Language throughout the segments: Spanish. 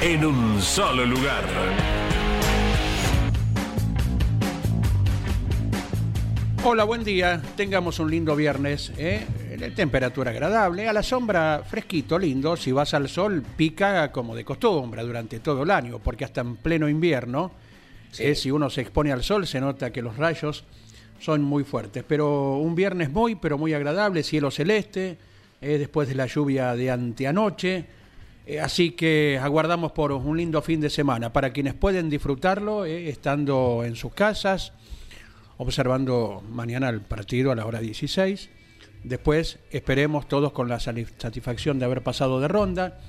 en un solo lugar. Hola, buen día. Tengamos un lindo viernes. ¿eh? Temperatura agradable, a la sombra fresquito, lindo. Si vas al sol, pica como de costumbre durante todo el año, porque hasta en pleno invierno, ¿eh? si uno se expone al sol, se nota que los rayos son muy fuertes. Pero un viernes muy, pero muy agradable, cielo celeste, ¿eh? después de la lluvia de anteanoche. Así que aguardamos por un lindo fin de semana para quienes pueden disfrutarlo estando en sus casas observando mañana el partido a la hora 16. Después esperemos todos con la satisfacción de haber pasado de ronda.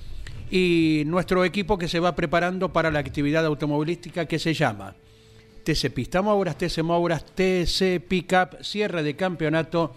Y nuestro equipo que se va preparando para la actividad automovilística que se llama TC Pista Mouras, TC Mouras, TC Pickup, cierre de campeonato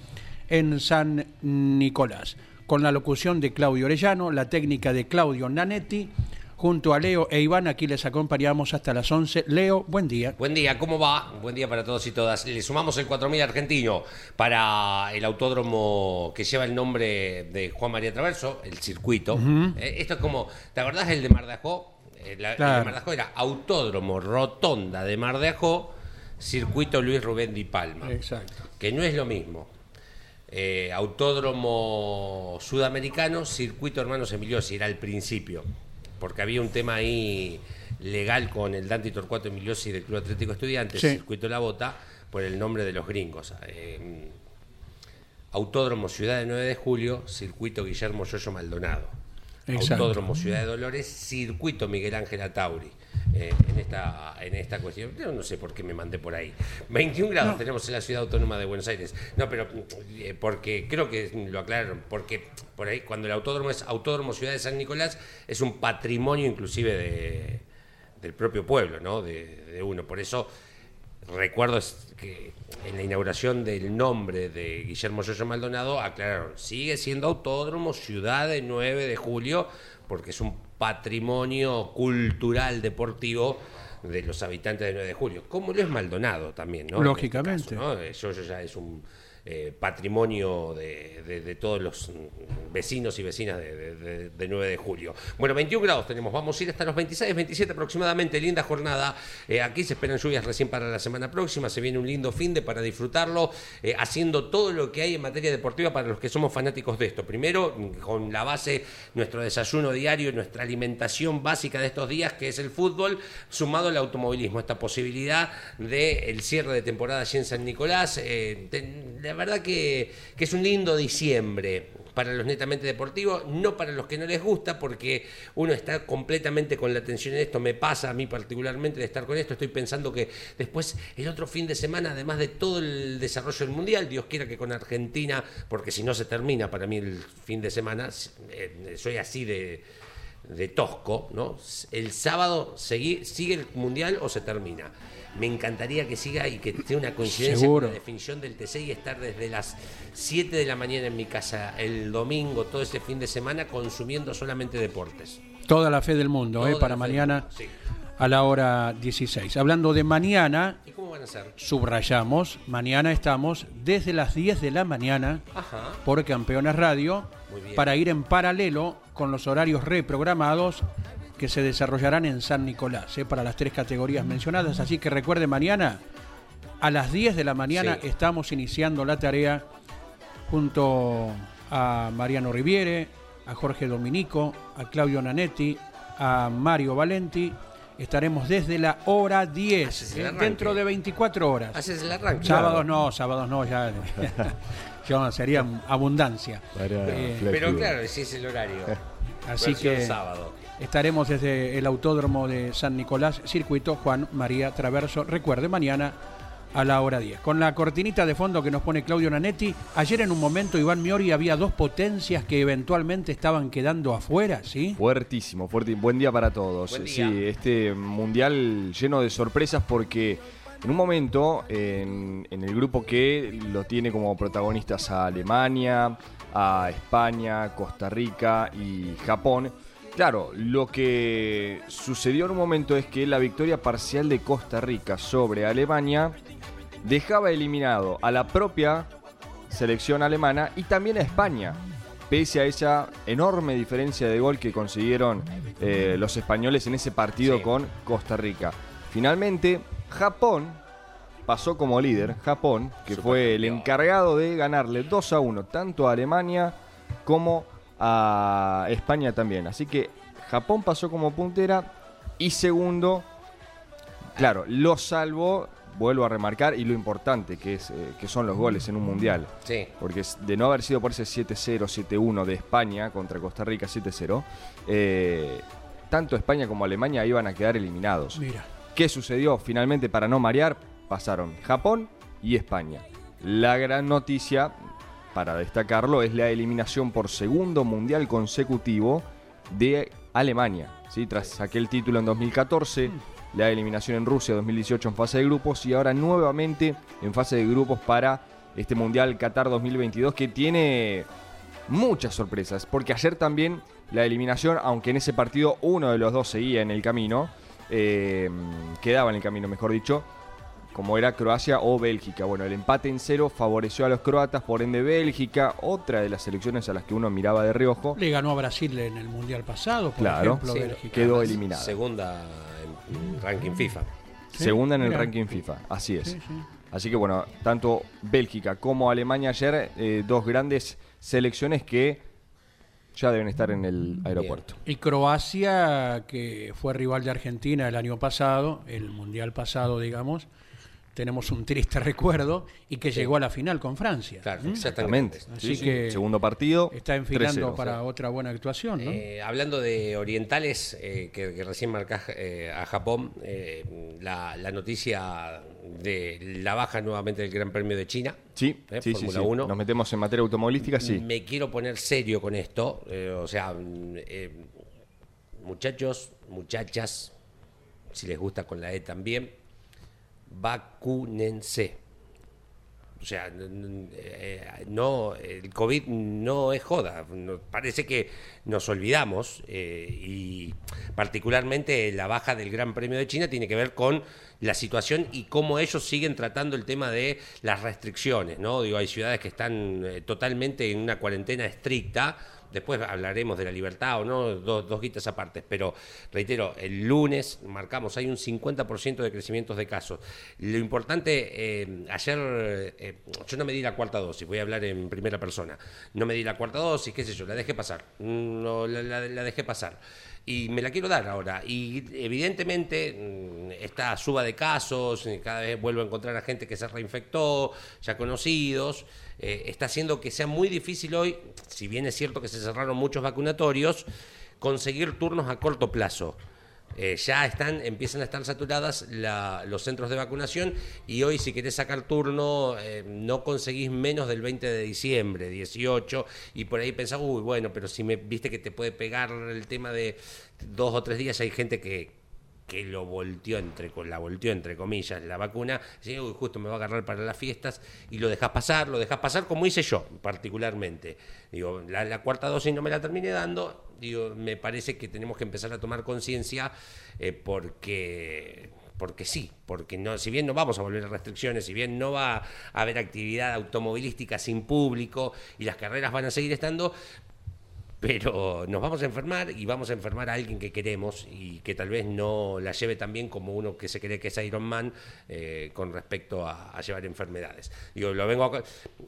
en San Nicolás. Con la locución de Claudio Orellano, la técnica de Claudio Nanetti junto a Leo e Iván. Aquí les acompañamos hasta las 11. Leo, buen día. Buen día, ¿cómo va? Buen día para todos y todas. Le sumamos el 4000 argentino para el autódromo que lleva el nombre de Juan María Traverso, el circuito. Eh, esto es como, ¿te acordás el de Mar de Ajó? Eh, el, de Mar de Ajó era Autódromo Rotonda de Mar de Ajó, Circuito Luis Rubén Di Palma. Exacto. Que no es lo mismo. Eh, autódromo Sudamericano, Circuito Hermanos Emiliosi, era el principio porque había un tema ahí legal con el Dante Torcuato Emiliosi del Club Atlético Estudiantes, Circuito La Bota, por el nombre de los gringos. Eh, Autódromo Ciudad de 9 de Julio, Circuito Guillermo Yoyo Maldonado. Autódromo Ciudad de Dolores, Circuito Miguel Ángel Atauri. Eh, en, esta, en esta cuestión. Yo no sé por qué me mandé por ahí. 21 grados tenemos en la ciudad autónoma de Buenos Aires. No, pero eh, porque creo que lo aclararon, porque por ahí cuando el autódromo es Autódromo Ciudad de San Nicolás, es un patrimonio inclusive de, del propio pueblo, ¿no? De, de uno. Por eso recuerdo que en la inauguración del nombre de Guillermo Yoyo Maldonado aclararon, sigue siendo Autódromo Ciudad de 9 de Julio, porque es un patrimonio cultural deportivo de los habitantes de 9 de julio, como lo es Maldonado también, ¿no? Este Lógicamente. Yo, ya es un eh, patrimonio de, todos los vecinos y vecinas de, 9 de julio. Bueno, 21 grados tenemos, vamos a ir hasta los 26, 27 aproximadamente, linda jornada. Eh, aquí se esperan lluvias recién para la semana próxima, se viene un lindo fin de para disfrutarlo, eh, haciendo todo lo que hay en materia deportiva para los que somos fanáticos de esto. Primero, con la base, nuestro desayuno diario, nuestra alimentación básica de estos días, que es el fútbol, sumado al automovilismo, esta posibilidad del cierre de temporada allí en San Nicolás verdad que, es un lindo diciembre para los netamente deportivos, no para los que no les gusta, porque uno está completamente con la atención en esto, me pasa a mí particularmente de estar con esto, estoy pensando que después el otro fin de semana, además de todo el desarrollo del Mundial, Dios quiera que con Argentina, porque si no se termina para mí el fin de semana, eh, soy así de, tosco, ¿no? El sábado sigue el Mundial o se termina me encantaría que siga y que tenga una coincidencia con la definición del TC y estar desde las 7 de la mañana en mi casa el domingo, todo ese fin de semana, consumiendo solamente deportes. Toda la fe del mundo, ¿eh? para mañana a la hora 16. Hablando de mañana, ¿Y cómo van a ser? subrayamos, mañana estamos desde las 10 de la mañana por Campeones Radio para ir en paralelo con los horarios reprogramados que se desarrollarán en San Nicolás, ¿eh? para las tres categorías mencionadas. Así que recuerde, mañana a las 10 de la mañana estamos iniciando la tarea junto a Mariano Riviere, a Jorge Dominico, a Claudio Nanetti, a Mario Valenti estaremos desde la hora 10, Haces el eh, dentro de 24 horas. Haces el arranque. Sábados no, sábados no, ya, ya sería abundancia. Eh. Pero claro, ese es el horario. Así que sábado. estaremos desde el Autódromo de San Nicolás, circuito Juan María Traverso. Recuerde, mañana a la hora 10. Con la cortinita de fondo que nos pone Claudio Nanetti, ayer en un momento Iván Miori había dos potencias que eventualmente estaban quedando afuera, ¿sí? Fuertísimo, fuerte. Buen día para todos. Buen día. Sí, este mundial lleno de sorpresas porque en un momento en, en el grupo que lo tiene como protagonistas a Alemania, a España, Costa Rica y Japón. Claro, lo que sucedió en un momento es que la victoria parcial de Costa Rica sobre Alemania dejaba eliminado a la propia selección alemana y también a España, pese a esa enorme diferencia de gol que consiguieron eh, los españoles en ese partido Sí. con Costa Rica. Finalmente, Japón pasó como líder, Japón, que fue el encargado de ganarle 2 a 1 tanto a Alemania como a España también. Así que Japón pasó como puntera y segundo, claro, lo salvó, vuelvo a remarcar, y lo importante que, es, eh, que son los goles en un mundial. Sí. Porque de no haber sido por ese 7-0, 7-1 de España contra Costa Rica 7-0, eh, tanto España como Alemania iban a quedar eliminados. Mira, ¿Qué sucedió? Finalmente, para no marear, pasaron Japón y España. La gran noticia, para destacarlo, es la eliminación por segundo mundial consecutivo de Alemania. ¿sí? Tras aquel título en 2014, la eliminación en Rusia 2018 en fase de grupos y ahora nuevamente en fase de grupos para este mundial Qatar 2022 que tiene muchas sorpresas, porque ayer también la eliminación, aunque en ese partido uno de los dos seguía en el camino, eh, quedaba en el camino, mejor dicho, como era Croacia o Bélgica. Bueno, el empate en cero favoreció a los croatas, por ende Bélgica, otra de las selecciones a las que uno miraba de reojo, le ganó a Brasil en el Mundial pasado, por Claro. ejemplo, Sí, Bélgica. quedó eliminada. Segunda en ranking FIFA. Sí, segunda en el mira. ranking FIFA, así es. Sí, sí. Así que bueno, tanto Bélgica como Alemania ayer, eh, dos grandes selecciones que ya deben estar en el aeropuerto. Y Croacia, que fue rival de Argentina el año pasado, el Mundial pasado, digamos, tenemos un triste recuerdo, y que llegó a la final con Francia. Claro, ¿Mm? Exactamente. Así Sí, sí. que Segundo partido. Está enfilando 3-0. para otra buena actuación, ¿no? Eh, hablando de orientales, eh, que, que recién marcás eh, a Japón, eh, la, la noticia de la baja nuevamente del Gran Premio de China. Sí, Eh, sí, sí, Fórmula sí. 1. Nos metemos en materia automovilística, sí. Me quiero poner serio con esto. eh, o sea, muchachos, muchachas, si les gusta con la E también, vacúnense. O sea, eh, no, el COVID no es joda. Parece que nos olvidamos eh, y particularmente la baja del Gran Premio de China tiene que ver con la situación y cómo ellos siguen tratando el tema de las restricciones, ¿no? Digo, hay ciudades que están eh, totalmente en una cuarentena estricta. Después hablaremos de la libertad o no, dos, dos guitas aparte. Pero reitero, el lunes marcamos, hay un 50% de crecimientos de casos. Lo importante, eh, ayer eh, yo no me di la cuarta dosis, voy a hablar en primera persona. No me di la cuarta dosis, qué sé yo, la dejé pasar. No, la, la- dejé pasar. Y me la quiero dar ahora. Y evidentemente mm, esta suba de casos, eh, cada vez vuelvo a encontrar a gente que se reinfectó, ya conocidos, eh, está haciendo que sea muy difícil hoy, si bien es cierto que se cerraron muchos vacunatorios, conseguir turnos a corto plazo. Eh, ya están, empiezan a estar saturadas los centros de vacunación y hoy si querés sacar turno eh, no conseguís menos del 20 de diciembre, 18, y por ahí pensás, uy, bueno, pero si me viste que te puede pegar el tema de dos o tres días, hay gente que, que lo volteó entre la volteó entre comillas la vacuna, dice, "Uy, justo me va a agarrar para las fiestas y lo dejas pasar, lo dejas pasar como hice yo particularmente. Digo, la, la cuarta dosis no me la terminé dando, digo, me parece que tenemos que empezar a tomar conciencia eh, porque porque sí, porque no, si bien no vamos a volver a restricciones, si bien no va a haber actividad automovilística sin público y las carreras van a seguir estando, pero nos vamos a enfermar y vamos a enfermar a alguien que queremos y que tal vez no la lleve tan bien como uno que se cree que es Iron Man eh, con respecto a, llevar enfermedades. Digo, lo vengo a-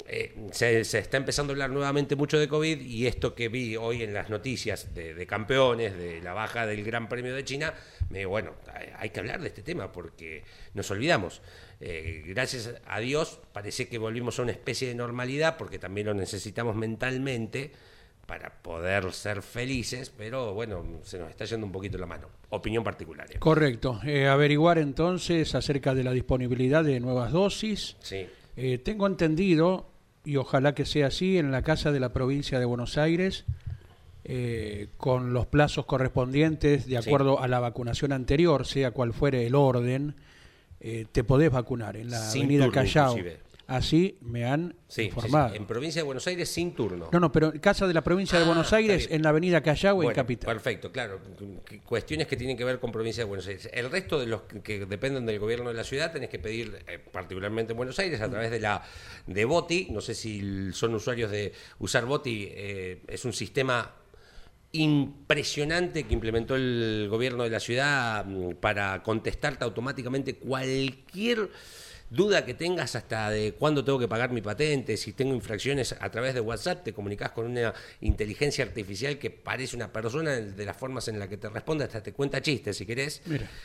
eh, se, está empezando a hablar nuevamente mucho de COVID y esto que vi hoy en las noticias de, de campeones, de la baja del Gran Premio de China, me bueno, hay- hay que hablar de este tema porque nos olvidamos. Eh, gracias a Dios parece que volvimos a una especie de normalidad porque también lo necesitamos mentalmente para poder ser felices, pero bueno, se nos está yendo un poquito la mano. Opinión particular. ¿eh? Correcto. Eh, averiguar entonces acerca de la disponibilidad de nuevas dosis. Sí. Eh, tengo entendido, y ojalá que sea así, en la Casa de la Provincia de Buenos Aires, eh, con los plazos correspondientes, de Sí. acuerdo a la vacunación anterior, sea cual fuere el orden, te podés vacunar en la Sin Avenida turno, Callao. inclusive. Así me han Sí, sí, sí. informado. en provincia de Buenos Aires sin turno. No, no, pero en Casa de la Provincia de Ah, Buenos Aires, en la Avenida Callao, en Capital. Perfecto, claro. Cu- Cuestiones que tienen que ver con provincia de Buenos Aires. El resto de los que- dependen del gobierno de la ciudad tenés que pedir, eh, particularmente en Buenos Aires, a través de la de Boti. No sé si son usuarios de usar Boti. eh, es un sistema impresionante que implementó el gobierno de la ciudad mm, para contestarte automáticamente cualquier duda que tengas hasta de cuándo tengo que pagar mi patente, si tengo infracciones a través de WhatsApp, te comunicas con una inteligencia artificial que parece una persona de las formas en las que te responde, hasta te cuenta chistes si querés,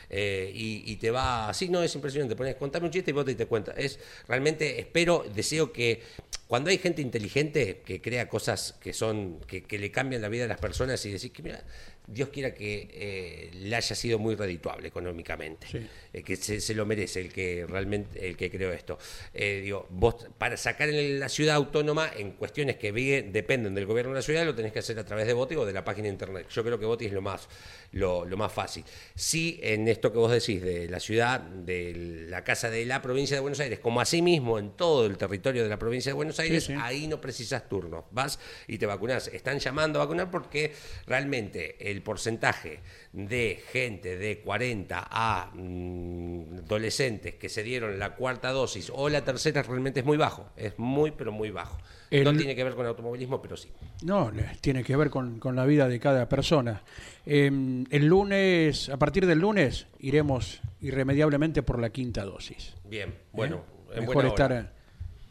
eh, y, y te va así, no es impresionante, pones, contame un chiste y vos te, te cuenta. Es realmente, espero, deseo que cuando hay gente inteligente que crea cosas que son, que, que le cambian la vida a las personas y decir que mira, Dios quiera que eh, le haya sido muy redituable económicamente, Sí. eh, que se, se lo merece el que realmente el que creó esto. Eh, digo, vos para sacar en la ciudad autónoma en cuestiones que dependen del gobierno de la ciudad lo tenés que hacer a través de Boti o de la página de internet. Yo creo que Boti es lo más lo, lo más fácil. Sí, en esto que vos decís de la ciudad, de la casa de la provincia de Buenos Aires, como asimismo en todo el territorio de la provincia de Buenos Aires, sí. ahí no precisas turno. Vas y te vacunás. Están llamando a vacunar porque realmente el porcentaje de gente de 40 a mm, adolescentes que se dieron la cuarta dosis o la tercera realmente es muy bajo. Es muy, pero muy bajo. No El- tiene que ver con automovilismo, pero sí. No, tiene que ver con, con la vida de cada persona. Eh, el lunes, a partir del lunes, iremos irremediablemente por la quinta dosis. Bien, bueno. ¿Eh? Mejor buena estar hora. eh,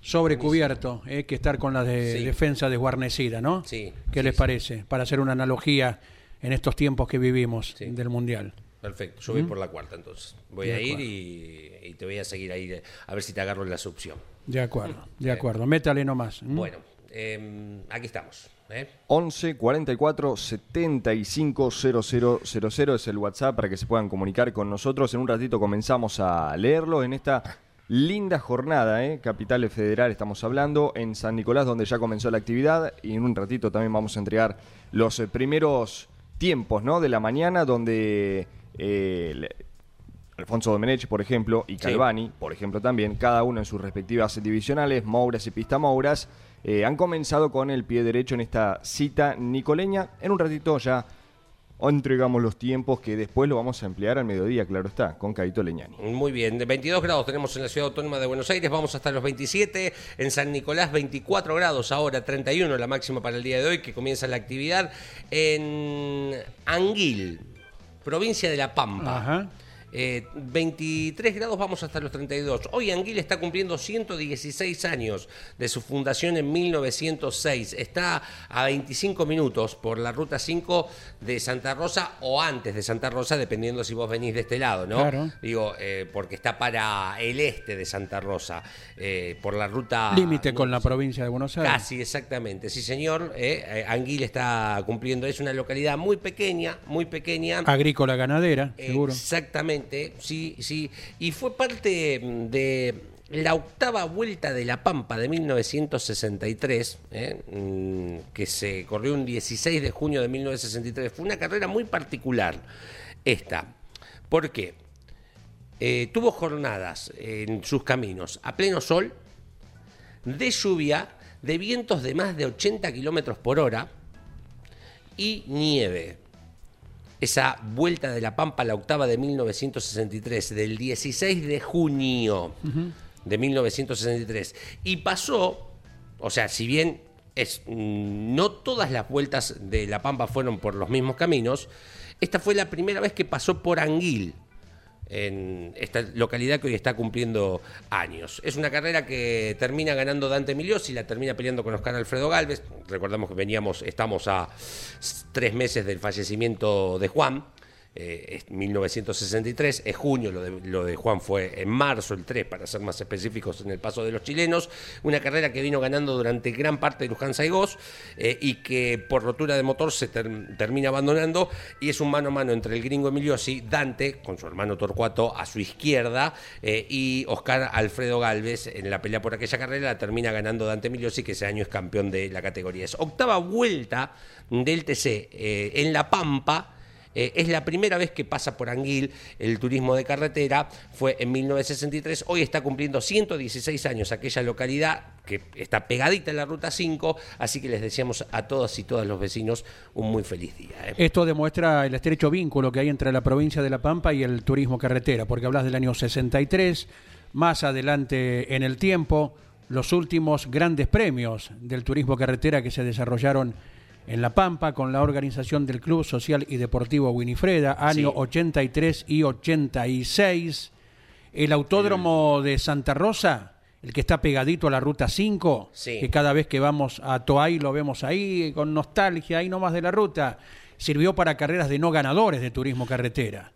sobrecubierto eh, que estar con la de Sí. defensa desguarnecida, ¿no? Sí, ¿Qué sí, les parece? Para hacer una analogía en estos tiempos que vivimos Sí. del Mundial. Perfecto, yo voy por la cuarta entonces. Voy De a ir y, y te voy a seguir ahí eh, a ver si te agarro en la succión. De acuerdo, de acuerdo. Métale nomás. ¿m? Bueno, eh, aquí estamos. ¿eh? 11 44 75 0000 es el WhatsApp para que se puedan comunicar con nosotros. En un ratito comenzamos a leerlo en esta linda jornada, ¿eh? Capital Federal estamos hablando, en San Nicolás donde ya comenzó la actividad y en un ratito también vamos a entregar los eh, primeros tiempos ¿no? de la mañana donde eh, Alfonso Domenech, por ejemplo, y Calvani, por ejemplo, también, cada uno en sus respectivas divisionales, Mouras y Pista Mouras, eh, han comenzado con el pie derecho en esta cita nicoleña. En un ratito ya entregamos los tiempos que después lo vamos a emplear al mediodía, claro está, con Caito Leñani. Muy bien, de 22 grados tenemos en la ciudad autónoma de Buenos Aires, vamos hasta los 27, en San Nicolás 24 grados ahora, 31 la máxima para el día de hoy que comienza la actividad en Anguil, provincia de La Pampa. Ajá. Eh, 23 grados vamos hasta los 32. Hoy Anguil está cumpliendo 116 años de su fundación en 1906. Está a 25 minutos por la ruta 5 de Santa Rosa o antes de Santa Rosa, dependiendo si vos venís de este lado, ¿no? Claro. Digo, eh, porque está para el este de Santa Rosa, eh, por la ruta... Límite con la provincia de Buenos Aires. Casi, exactamente. Sí, señor. eh, Anguil está cumpliendo. Es una localidad muy pequeña, muy pequeña. Agrícola ganadera, seguro. Exactamente, sí, sí. Y fue parte mm, de la octava vuelta de La Pampa de 1963, ¿eh? Mm, que se corrió un 16 de junio de 1963. Fue una carrera muy particular esta. ¿Por qué? Eh, tuvo jornadas en sus caminos a pleno sol, de lluvia, de vientos de más de 80 kilómetros por hora y nieve esa vuelta de la Pampa, la octava de 1963, del 16 de junio de 1963. Y pasó, o sea, si bien es, mm, no todas las vueltas de La Pampa fueron por los mismos caminos. Esta fue la primera vez que pasó por Anguil, en esta localidad que hoy está cumpliendo años. Es una carrera que termina ganando Dante Miliosi, la termina peleando con Oscar Alfredo Galvez. Recordamos que veníamos, estamos a tres meses del fallecimiento de Juan. Eh, es 1963, junio, lo de, Juan fue en marzo, el 3, para ser más específicos en el paso de los chilenos, una carrera que vino ganando durante gran parte de Luján Saigós eh, y que por rotura de motor se ter- termina abandonando y es un mano a mano entre el gringo Emiliosi, Dante, con su hermano Torcuato a su izquierda eh, y Oscar Alfredo Galvez en la pelea por aquella carrera la termina ganando Dante Emiliosi que ese año es campeón de la categoría. Es octava vuelta del TC en La Pampa. Eh, es la primera vez que pasa por Anguil el turismo de carretera, fue en 1963, hoy está cumpliendo 116 años aquella localidad que está pegadita en la ruta 5, así que les deseamos a todos y todas los vecinos un muy feliz día. ¿eh? Esto demuestra el estrecho vínculo que hay entre la provincia de La Pampa y el turismo carretera, porque hablas del año 63, más adelante en el tiempo, los últimos grandes premios del turismo carretera que se desarrollaron en La Pampa con la organización del Club Social y Deportivo Winifreda, año Sí. 83 y 86. El autódromo de Santa Rosa, el que está pegadito a la ruta 5, Sí. que cada vez que vamos a Toay lo vemos ahí con nostalgia, ahí nomás de la ruta, sirvió para carreras de no ganadores de turismo carretera.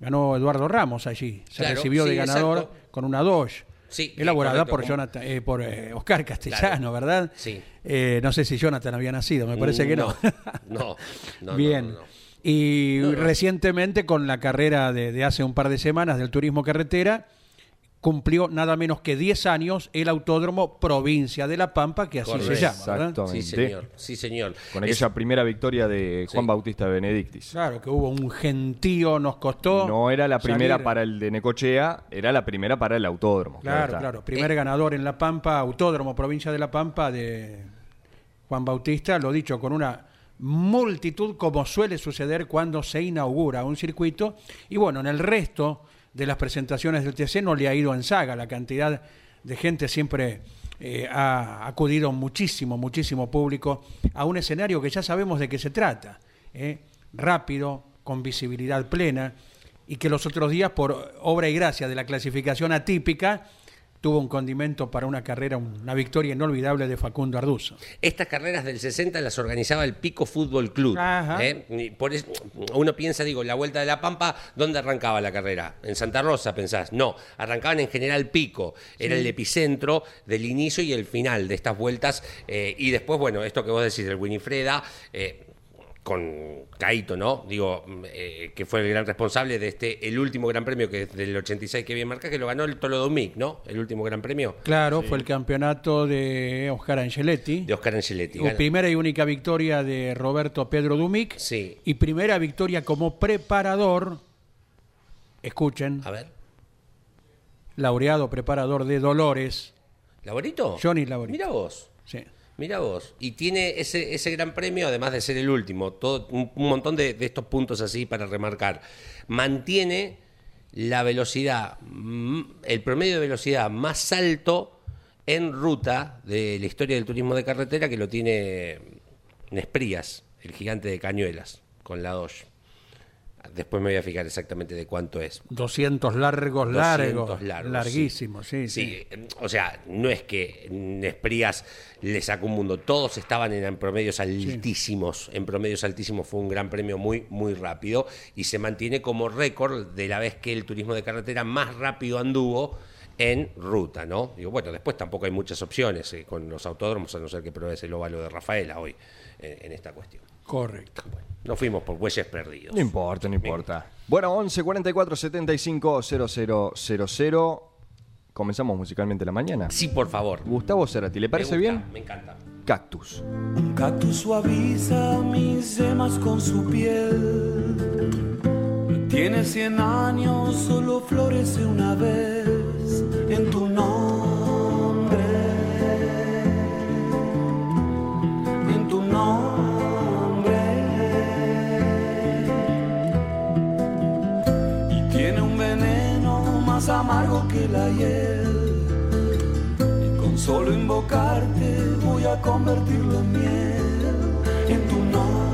Ganó Eduardo Ramos allí, se Claro, recibió de ganador exacto. con una Dodge. Sí, elaborada correcto, por como- Jonathan, eh, por eh, Oscar Castellano, Claro. ¿verdad? Sí. Eh, no sé si Jonathan había nacido, me parece que no. No, no, no, Bien. no. Y recientemente con la carrera de, de hace un par de semanas del turismo carretera, cumplió nada menos que 10 años el Autódromo Provincia de La Pampa, que así se llama, ¿verdad? Exactamente. Sí, señor, sí, señor. Con Es- aquella primera victoria de Juan Sí. Bautista Benedictis. Claro, que hubo un gentío, nos costó. No era la primera salir. para el de Necochea, era la primera para el autódromo. Claro, claro. Primer ganador en La Pampa, Autódromo Provincia de La Pampa de Juan Bautista, lo dicho, con una multitud como suele suceder cuando se inaugura un circuito. Y bueno, en el resto de las presentaciones del TC no le ha ido en saga. La cantidad de gente siempre eh, ha acudido muchísimo, muchísimo público a un escenario que ya sabemos de qué se trata. ¿eh? Rápido, con visibilidad plena y que los otros días, por obra y gracia de la clasificación atípica, tuvo un condimento para una carrera, una victoria inolvidable de Facundo Arduzo. Estas carreras del 60 las organizaba el Pico Fútbol Club. ¿eh? Por eso, uno piensa, digo, la Vuelta de la Pampa, ¿dónde arrancaba la carrera? En Santa Rosa, pensás. No, arrancaban en General Pico. Era el epicentro del inicio y el final de estas vueltas. eh, y después, bueno, esto que vos decís del Winifreda. eh, con Caito, ¿no? Digo, eh, que fue el gran responsable de este, el último gran premio que es del 86 que bien marca, que lo ganó el Tolo Domic, ¿no? El último gran premio Claro, fue el campeonato de Oscar Angeletti. de Oscar Angeletti. Gana- primera y única victoria de Roberto Pedro Dumic. Sí. Y primera victoria como preparador, escuchen, A ver. laureado preparador de Dolores. ¿Laborito? Johnny Laborito. Mira vos. Sí. Mira vos. Y tiene ese, ese gran premio, además de ser el último, todo, un, un montón de, de estos puntos así para remarcar. Mantiene la velocidad, el promedio de velocidad más alto en ruta de la historia del turismo de carretera que lo tiene Nesprías, el gigante de Cañuelas, con la Dodge. Después me voy a fijar exactamente de cuánto es. 200 largos, 200 largos. largos, larguísimos, sí, sí. Sí, eh, o sea, no es que Nesprías le sacó un mundo, todos estaban en promedios altísimos, en promedios altísimos fue un gran premio muy, muy rápido y se mantiene como récord de la vez que el turismo de carretera más rápido anduvo en ruta, ¿no? Digo, bueno, después tampoco hay muchas opciones eh, con los autódromos, a no ser que pruebes el óvalo de Rafaela hoy eh, en esta cuestión. Correcto. No fuimos por bueyes perdidos. No importa, no importa. Bueno, 11 44 75 0000. Comenzamos musicalmente la mañana. Sí, por favor. Gustavo Cerati, ¿le Me parece gusta, bien? Me encanta. Cactus. Un cactus suaviza mis yemas con su piel. Tiene cien años, solo florece una vez en tu nombre. Amargo que la hiel. Y con solo invocarte voy voy a convertirlo en miel en tu nombre,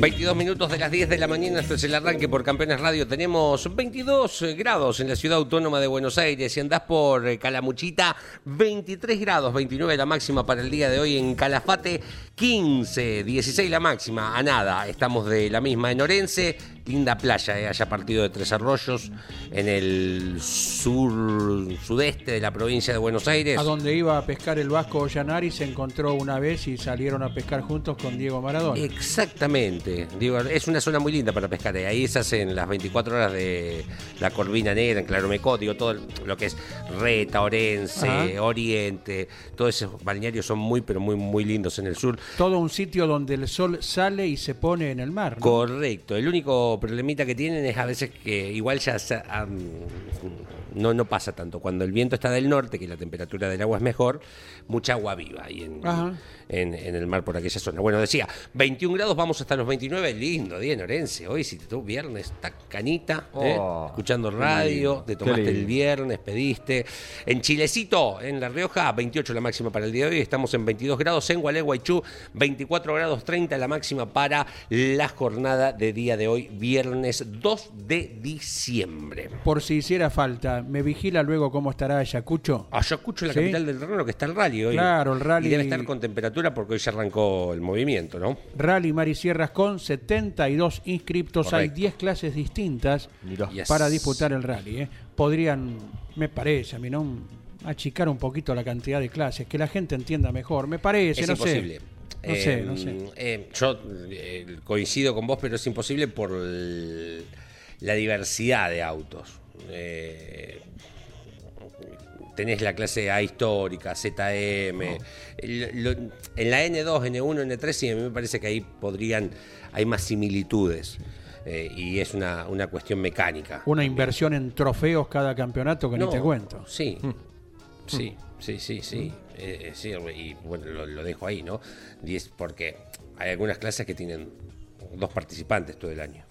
22 minutos de las 10 de la mañana, esto es el arranque por Campeones Radio. Tenemos 22 grados en la ciudad autónoma de Buenos Aires. Si andás por eh, Calamuchita, 23 grados, 29 la máxima para el día de hoy. En Calafate, 15, 16 la máxima. A nada, estamos de la misma. En Orense, linda playa, eh, allá partido de Tres Arroyos, en el sur, sudeste de la provincia de Buenos Aires. A donde iba a pescar el Vasco Ollanari se encontró una vez y salieron a pescar juntos con Diego Maradona. Exactamente. Digo, es una zona muy linda para pescar. eh. Ahí se hacen las 24 horas de la Corvina Negra, en Claromecó, digo, todo lo que es Reta, Orense, Ajá. Oriente, todos esos balnearios son muy, pero muy, muy lindos en el sur. Todo un sitio donde el sol sale y se pone en el mar. ¿no? Correcto. El único problemita que tienen es a veces que igual ya se- am, no, no pasa tanto. Cuando el viento está del norte, que la temperatura del agua es mejor, mucha agua viva ahí en, Ajá. En, en el mar por aquella zona. Bueno, decía, 21 grados, vamos hasta los 29. Lindo día en Orense. Hoy, si te tuvo viernes, está canita, ¿eh? Oh, escuchando radio, te tomaste el viernes, pediste. En Chilecito, en La Rioja, 28 la máxima para el día de hoy. Estamos en 22 grados. En Gualeguaychú, 24 grados 30 la máxima para la jornada de día de hoy, viernes 2 de diciembre. Por si hiciera falta, ¿me vigila luego cómo estará Ayacucho? Ayacucho, la Sí. capital del terreno, que está el rally hoy. Claro, el rally- Y debe estar con temperatura porque hoy ya arrancó el movimiento, ¿no? Rally Marisierras con 72 inscriptos. Hay Correcto. 10 clases distintas. Yes. para disputar el rally. ¿eh? Podrían, me parece a mí, ¿no? achicar un poquito la cantidad de clases, que la gente entienda mejor. Me parece, Es no imposible. sé. No sé, Eh, no sé. eh, yo eh, coincido con vos, pero es imposible por el- la diversidad de autos. Eh, tenés la clase A histórica, ZM. el- lo- en la N2, N1, N3, sí, a mí me parece que ahí podrían, hay más similitudes. eh, y es una, una cuestión mecánica. Una inversión en trofeos cada campeonato que No, ni te cuento. Sí, sí, sí, sí, sí. Eh, eh, sí, y bueno, lo, lo dejo ahí, ¿no? Diez, porque hay algunas clases que tienen dos participantes todo el año.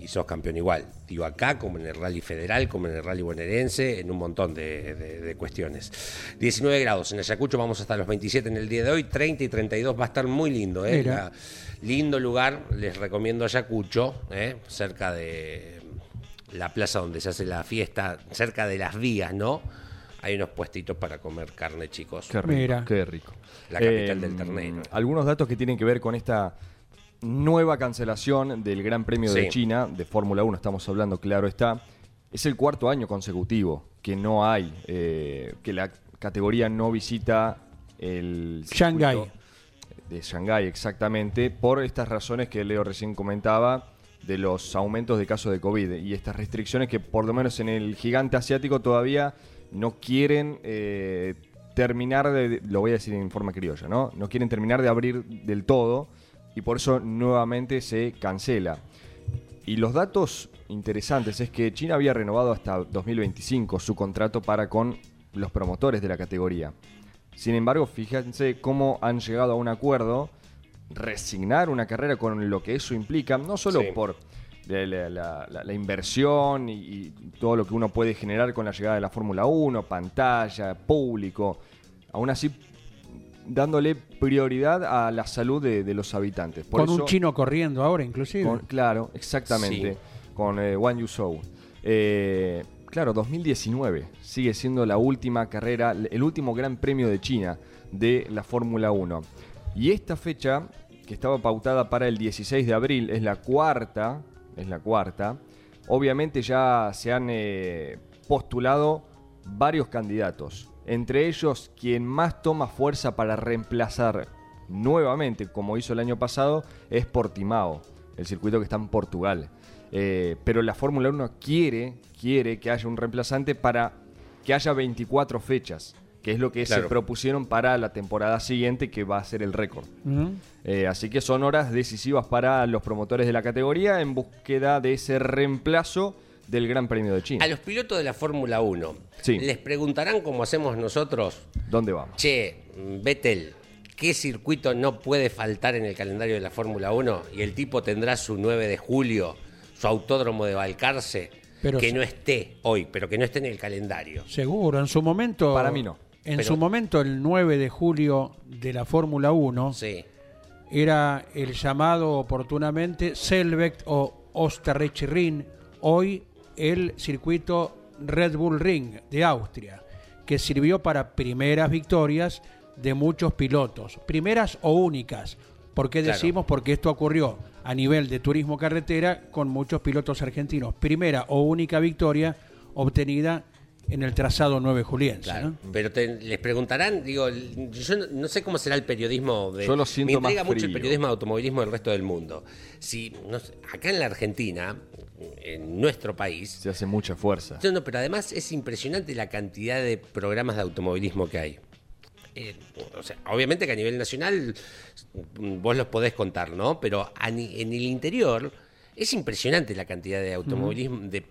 Y sos campeón igual. Digo, acá, como en el Rally Federal, como en el Rally Bonaerense, en un montón de, de- de cuestiones. 19 grados en Ayacucho, vamos hasta los 27 en el día de hoy, 30 y 32, va a estar muy lindo, ¿eh? La- lindo lugar, les recomiendo Ayacucho, ¿eh? cerca de la plaza donde se hace la fiesta, cerca de las vías, ¿no? Hay unos puestitos para comer carne, chicos. Qué rico, Mira. qué rico. La capital del ternero. Algunos datos que tienen que ver con esta nueva cancelación del Gran Premio de. China, de Fórmula 1 estamos hablando, claro está. Es el cuarto año consecutivo que no hay, eh, que la categoría no visita el Shanghái. de Shanghái exactamente, por estas razones que Leo recién comentaba de los aumentos de casos de COVID y estas restricciones que por lo menos en el gigante asiático todavía no quieren eh, terminar de, lo voy a decir en forma criolla, ¿no? No quieren terminar de abrir del todo y por eso nuevamente se cancela. Y los datos interesantes es que China había renovado hasta 2025 su contrato para con los promotores de la categoría. Sin embargo, fíjense cómo han llegado a un acuerdo, resignar una carrera con lo que eso implica, no solo Sí. por la, la- la- la- la inversión y, y todo lo que uno puede generar con la llegada de la Fórmula 1, pantalla, público, aún así dándole prioridad a la salud de, de los habitantes. Por Con un chino corriendo ahora, inclusive. con- claro, exactamente. Sí. Con eh, Wang Yuzhou. Eh, claro, 2019 sigue siendo la última carrera, el último gran premio de China de la Fórmula 1. Y esta fecha, que estaba pautada para el 16 de abril, es la cuarta, es la cuarta. obviamente ya se han eh, postulado varios candidatos. Entre ellos, quien más toma fuerza para reemplazar nuevamente, como hizo el año pasado, es Portimao, el circuito que está en Portugal. Eh, pero la Fórmula 1 quiere, quiere que haya un reemplazante para que haya 24 fechas, que es lo que se propusieron para la temporada siguiente, que va a ser el récord. Eh, así que son horas decisivas para los promotores de la categoría en búsqueda de ese reemplazo del Gran Premio de China. A los pilotos de la Fórmula 1, Sí. les preguntarán como hacemos nosotros, ¿Dónde vamos? che, Vettel, ¿qué circuito no puede faltar en el calendario de la Fórmula 1? Y el tipo tendrá su 9 de julio, su autódromo de Balcarce, Pero que se- no esté hoy, pero que no esté en el calendario. Seguro, en su momento. Para mí no. En Pero- su momento, el 9 de julio de la Fórmula 1 Sí, era el llamado oportunamente Selbect o Osterreich Ring, hoy el circuito Red Bull Ring de Austria, que sirvió para primeras victorias de muchos pilotos, primeras o únicas. ¿Por qué Claro. decimos? Porque esto ocurrió a nivel de turismo carretera con muchos pilotos argentinos. Primera o única victoria obtenida en el trazado 9 juliense. claro. ¿no? Pero te- les preguntarán, digo, yo no, no sé cómo será el periodismo de. Yo lo siento Me intriga más mucho el periodismo de automovilismo del resto del mundo. Si no acá en la Argentina, en nuestro país, Se hace mucha fuerza. No, no, pero además es impresionante la cantidad de programas de automovilismo que hay. Eh, o sea, obviamente que a nivel nacional mm, vos los podés contar, ¿no? Pero a en el interior es impresionante la cantidad de automovilismo de,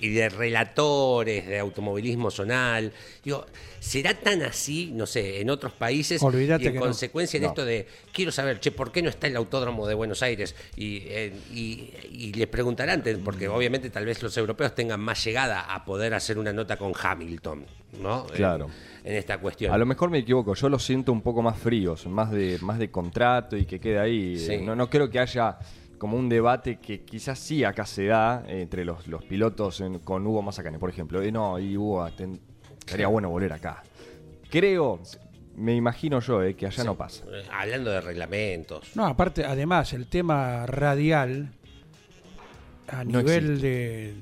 y de relatores de automovilismo zonal. Digo, ¿será tan así, no sé, en otros países? Olvídate y en que no. consecuencia de No. esto de, quiero saber, che, ¿por qué no está el autódromo de Buenos Aires? Y, eh, y, y les preguntarán, porque obviamente tal vez los europeos tengan más llegada a poder hacer una nota con Hamilton, ¿no? Claro. En, en esta cuestión. A lo mejor me equivoco, yo los siento un poco más fríos, más de, más de contrato y que quede ahí. Sí. No, no creo que haya como un debate que quizás sí acá se da eh, entre los, los pilotos en- con Hugo Mazacane, por ejemplo. Eh, no, y Hugo, ten- sería bueno volver acá. Creo, me imagino yo, eh, que allá no pasa. Eh, Hablando de reglamentos. No, aparte, además, el tema radial a No nivel de,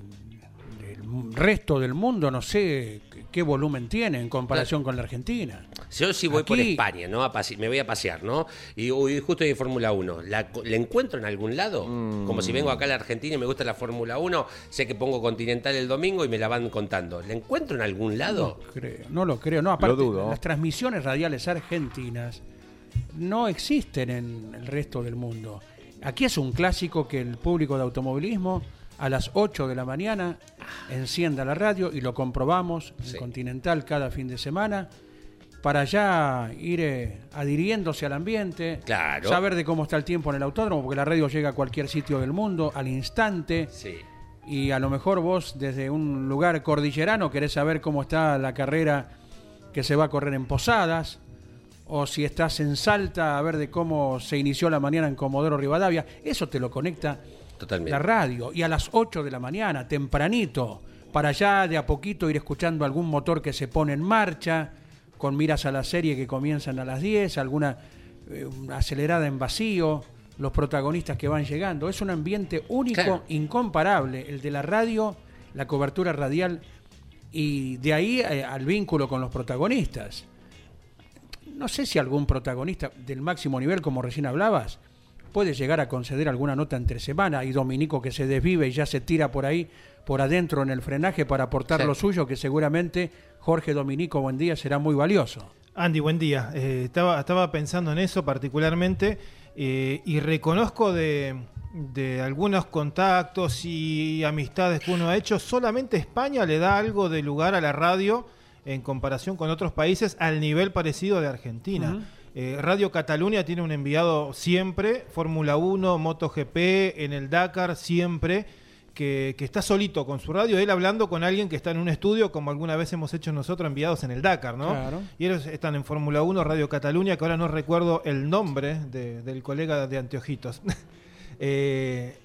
del resto del mundo, no sé qué- volumen tiene en comparación con la Argentina. Yo si voy por España, ¿no? A pase- me voy a pasear, ¿no? Y uy, justo hay Fórmula 1. ¿La, ¿La encuentro en algún lado? Como si vengo acá a la Argentina y me gusta la Fórmula 1, sé que pongo Continental el domingo y me la van contando. ¿La encuentro en algún lado? No creo, no lo creo. No, aparte, dudo. las transmisiones radiales argentinas no existen en el resto del mundo. Aquí es un clásico que el público de automovilismo a las 8 de la mañana encienda la radio y lo comprobamos en Sí. Continental cada fin de semana para ya ir eh, adhiriéndose al ambiente, Claro. saber de cómo está el tiempo en el autódromo, porque la radio llega a cualquier sitio del mundo al instante Sí. y a lo mejor vos desde un lugar cordillerano querés saber cómo está la carrera que se va a correr en Posadas, o si estás en Salta a ver de cómo se inició la mañana en Comodoro Rivadavia, eso te lo conecta Totalmente. la radio y a las 8 de la mañana, tempranito, para ya de a poquito ir escuchando algún motor que se pone en marcha, con miras a la serie que comienzan a las 10, alguna eh, acelerada en vacío, los protagonistas que van llegando. Es un ambiente único, Claro. incomparable, el de la radio, la cobertura radial y de ahí eh, al vínculo con los protagonistas. No sé si algún protagonista del máximo nivel, como recién hablabas, puede llegar a conceder alguna nota entre semana. Hay Dominico que se desvive y ya se tira por ahí, por adentro en el frenaje para aportar Sí. lo suyo, que seguramente Jorge Dominico, buen día, será muy valioso. Andy, buen día. Eh, estaba, estaba pensando en eso particularmente eh, y reconozco de, de algunos contactos y amistades que uno ha hecho, solamente España le da algo de lugar a la radio en comparación con otros países al nivel parecido de Argentina. Eh, radio Cataluña tiene un enviado siempre, Fórmula 1, MotoGP, en el Dakar siempre, que, que está solito con su radio, él hablando con alguien que está en un estudio, como alguna vez hemos hecho nosotros enviados en el Dakar, ¿no? Claro. Y ellos están en Fórmula 1, Radio Cataluña, que ahora no recuerdo el nombre de- del colega de Anteojitos. eh,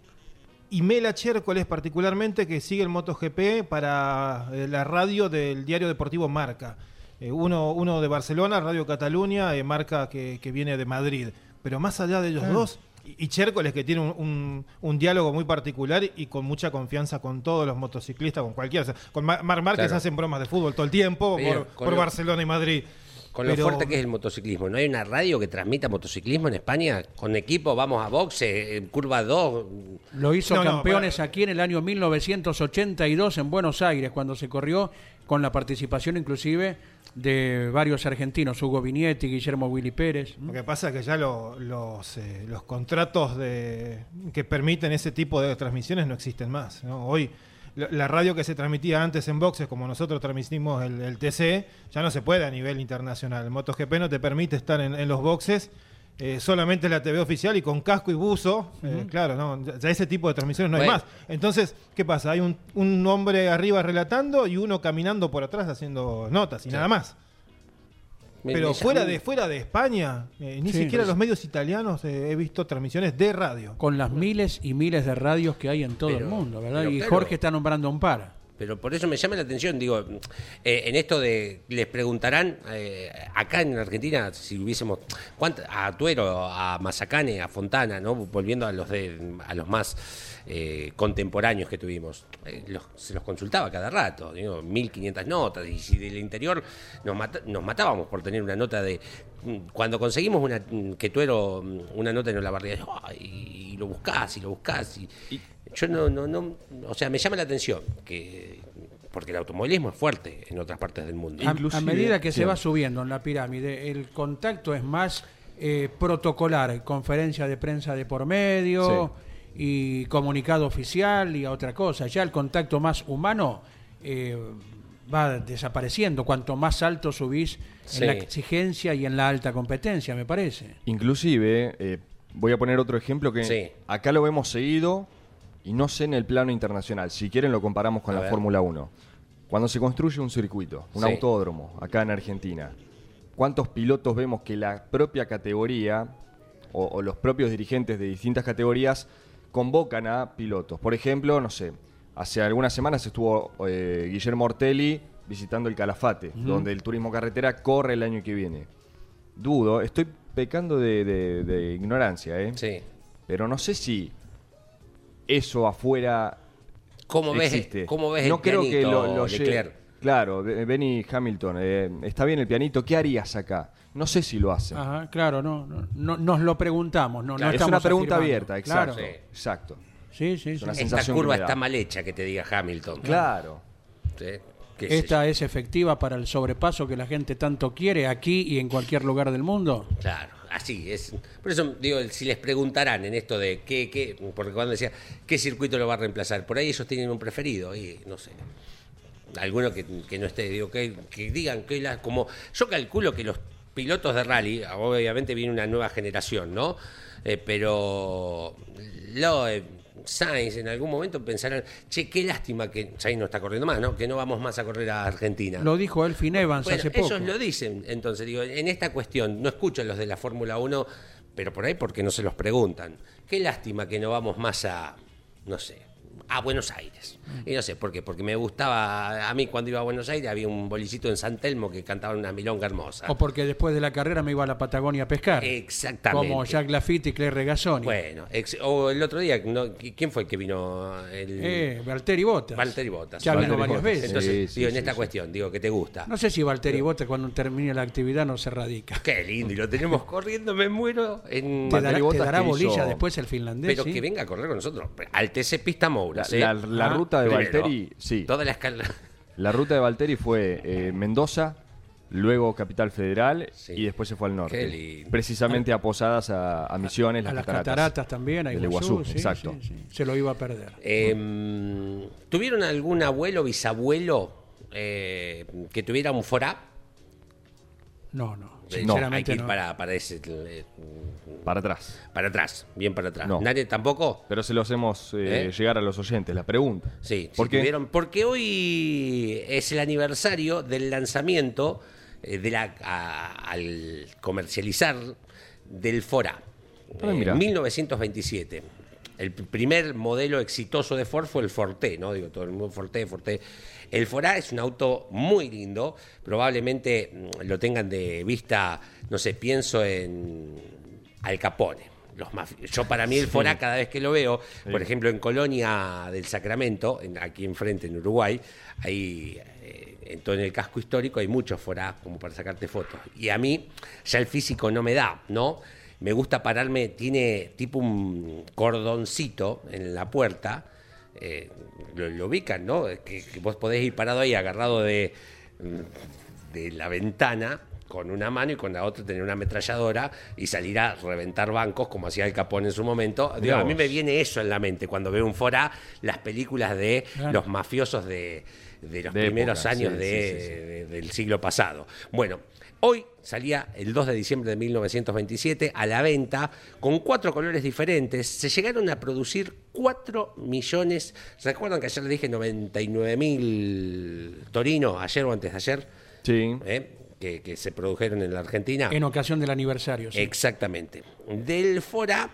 y Mela Chércoles particularmente, que sigue el MotoGP para eh, la radio del diario deportivo Marca. Eh, uno, uno de Barcelona, Radio Cataluña, eh, Marca que, que viene de Madrid. Pero más allá de ellos Ah. dos, y Chércoles que tiene un, un- un diálogo muy particular y con mucha confianza con todos los motociclistas, con cualquiera. O sea, con Mar Márquez Claro. hacen bromas de fútbol todo el tiempo Pero por, con por lo- Barcelona y Madrid. Con lo fuerte que es el motociclismo. ¿No hay una radio que transmita motociclismo en España? Con equipo, vamos a boxe, en curva 2. Lo hizo No, no, campeones para- aquí en el año 1982 en Buenos Aires, cuando se corrió con la participación inclusive de varios argentinos, Hugo Vinietti, Guillermo Willy Pérez. Lo que pasa es que ya lo- los, eh, los contratos de, que permiten ese tipo de transmisiones no existen más. Hoy la, radio que se transmitía antes en boxes, como nosotros transmitimos el, el TC, ya no se puede a nivel internacional. El MotoGP no te permite estar en los boxes. Eh, solamente la TV oficial y con casco y buzo, eh, claro, no, ya, ese tipo de transmisiones no Bueno. hay más. Entonces, ¿qué pasa? Hay un, un hombre arriba relatando y uno caminando por atrás haciendo notas y nada más. Me- Pero me fuera llamó- de fuera de España, eh, ni Sí, siquiera los medios italianos eh, he visto transmisiones de radio. Con las miles y miles de radios que hay en todo Pero- el mundo, ¿verdad? pero y. Jorge está nombrando un par. Pero por eso me llama la atención, digo, eh, en esto de, les preguntarán, eh, acá en Argentina, si hubiésemos, ¿cuánta- a Tuero, a Mazacane, a Fontana, ¿no? Volviendo a los a los más eh, contemporáneos que tuvimos, se los consultaba cada rato, digo, 1500 notas, y si del interior nos, nos matábamos por tener una nota de, cuando conseguimos una, que Tuero, una nota en la barriga, y, y lo buscás, y lo buscás, y, yo no, no, no, o sea, me llama la atención que porque el automovilismo es fuerte en otras partes del mundo. A, a medida que se va subiendo en la pirámide, el contacto es más eh, protocolar, conferencia de prensa de por medio y comunicado oficial y a otra cosa. Ya el contacto más humano eh, va desapareciendo cuanto más alto subís Sí. en la exigencia y en la alta competencia, me parece. Inclusive, eh, voy a poner otro ejemplo que Sí. acá lo hemos seguido y no sé en el plano internacional. Si quieren lo comparamos con A la ver. Fórmula 1. Cuando se construye un circuito, un Sí. autódromo, acá en Argentina, ¿cuántos pilotos vemos que la propia categoría o, o los propios dirigentes de distintas categorías convocan a pilotos? Por ejemplo, no sé, hace algunas semanas estuvo eh, Guillermo Ortelli visitando el Calafate, donde el turismo carretera corre el año que viene. Dudo, estoy pecando de, de- de ignorancia, ¿eh? Sí. Pero no sé si eso afuera ¿Cómo ves, existe. ¿Cómo ves no el creo que pianito, lo, lo Leclerc? Claro, Be- Benny Hamilton, eh, está bien el pianito, ¿qué harías acá? No sé si lo hace. Ajá, claro, no, no, no- nos lo preguntamos. No, no es una pregunta afirmando. abierta, exacto. Claro. Sí. Exacto. Sí, sí, sí. una Esta sensación curva que está mal hecha, que te diga Hamilton. Claro. Sí, Esta es efectiva para el sobrepaso que la gente tanto quiere aquí y en cualquier lugar del mundo. Claro, así es. Por eso digo, si les preguntarán en esto de qué, qué, porque cuando decía qué circuito lo va a reemplazar, por ahí ellos tienen un preferido y no sé. Alguno que, que no esté, digo, que, que digan que la, como yo calculo que los pilotos de rally, obviamente viene una nueva generación, ¿no? Eh, pero lo eh, Sainz en algún momento pensarán, che, qué lástima que Sainz no está corriendo más, ¿no? Que no vamos más a correr a Argentina. Lo dijo Elfin Evans Bueno, hace poco. ellos lo dicen, entonces digo, en esta cuestión, no escucho a los de la Fórmula 1, pero por ahí porque no se los preguntan. Qué lástima que no vamos más a, no sé, a Buenos Aires. Y no sé por qué, porque me gustaba, a mí cuando iba a Buenos Aires había un bolicito en San Telmo que cantaba una milonga hermosa. O porque después de la carrera me iba a la Patagonia a pescar. Exactamente. Como Jack Lafitte y Claire Regazzoni. Bueno, ex- o el otro día, ¿no? ¿quién fue el que vino? El, Eh, Valtteri Bottas. Valtteri Bottas. Ya vino varias veces. Entonces, Sí, sí, digo, en sí, esta sí. cuestión, digo, que te gusta. No sé si Valtteri Bottas cuando termine la actividad no se radica. Qué lindo, y lo tenemos corriendo, me muero. En... Te dará, te bolilla hizo- después el finlandés. Pero ¿sí? que venga a correr con nosotros. Al TC Pista La, Mouras, la- la Ah, ruta de Primero, Valtteri, sí. Toda la escala. La ruta de Valtteri fue eh, Mendoza, luego Capital Federal Sí. y después se fue al norte. Precisamente a Posadas, a, a Misiones, a las, las cataratas, también, a Iguazú, Iguazú, sí, exacto. sí, sí. Se lo iba a perder. Eh, ¿Tuvieron algún abuelo, bisabuelo eh, que tuviera un forá? No, no. Eh, Hay Sinceramente que ir no. para, para, ese, eh, Para atrás. para atrás, bien para atrás. No. ¿Nadie tampoco? Pero se lo hacemos eh, ¿Eh? llegar a los oyentes, la pregunta. Sí, ¿Por sí qué? tuvieron- porque hoy es el aniversario del lanzamiento eh, de la, a- al comercializar del Fora. Ah, mira. 1927. El primer modelo exitoso de Ford fue el Forte, ¿no? Digo, todo el mundo Forte, Forte. El Fora es un auto muy lindo, probablemente mm, lo tengan de vista, no sé, pienso en Al Capone. los Yo para mí el Forá, cada vez que lo veo, por ejemplo, en Colonia del Sacramento, en- aquí enfrente en Uruguay, ahí eh, en todo el casco histórico hay muchos Forá como para sacarte fotos. Y a mí ya el físico no me da, ¿no? Me gusta pararme, tiene tipo un cordoncito en la puerta, eh, lo, lo ubican, ¿no? Que, que vos podés ir parado ahí agarrado de, de la ventana con una mano y con la otra tener una ametralladora y salir a reventar bancos como hacía el Capón en su momento. Digo, a mí me viene eso en la mente cuando veo un Forá, las películas de los mafiosos de, de los De primeros época, años sí, de- sí, sí, sí. de- del siglo pasado. Bueno, hoy salía el 2 de diciembre de 1927 a la venta con cuatro colores diferentes. Se llegaron a producir 4 millones. ¿Recuerdan que ayer le dije 99 mil Torino, ayer o antes de ayer? Sí. ¿eh? Que, que se produjeron en la Argentina. En ocasión del aniversario. sí. Exactamente. Del Fora,